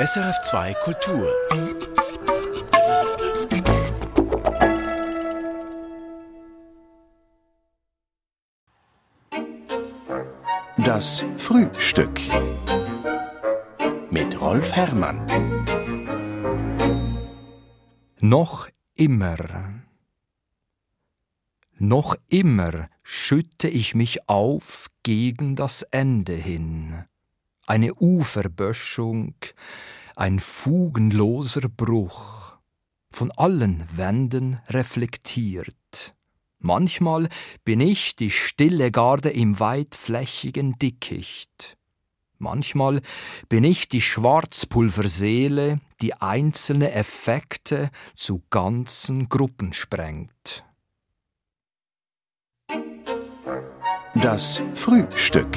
SRF2 Kultur. Das Frühstück mit Rolf Herrmann. Noch immer. Noch immer schütte ich mich auf gegen das Ende hin. Eine Uferböschung, ein fugenloser Bruch, von allen Wänden reflektiert. Manchmal bin ich die stille Garde im weitflächigen Dickicht. Manchmal bin ich die Schwarzpulverseele, die einzelne Effekte zu ganzen Gruppen sprengt. Das Frühstück.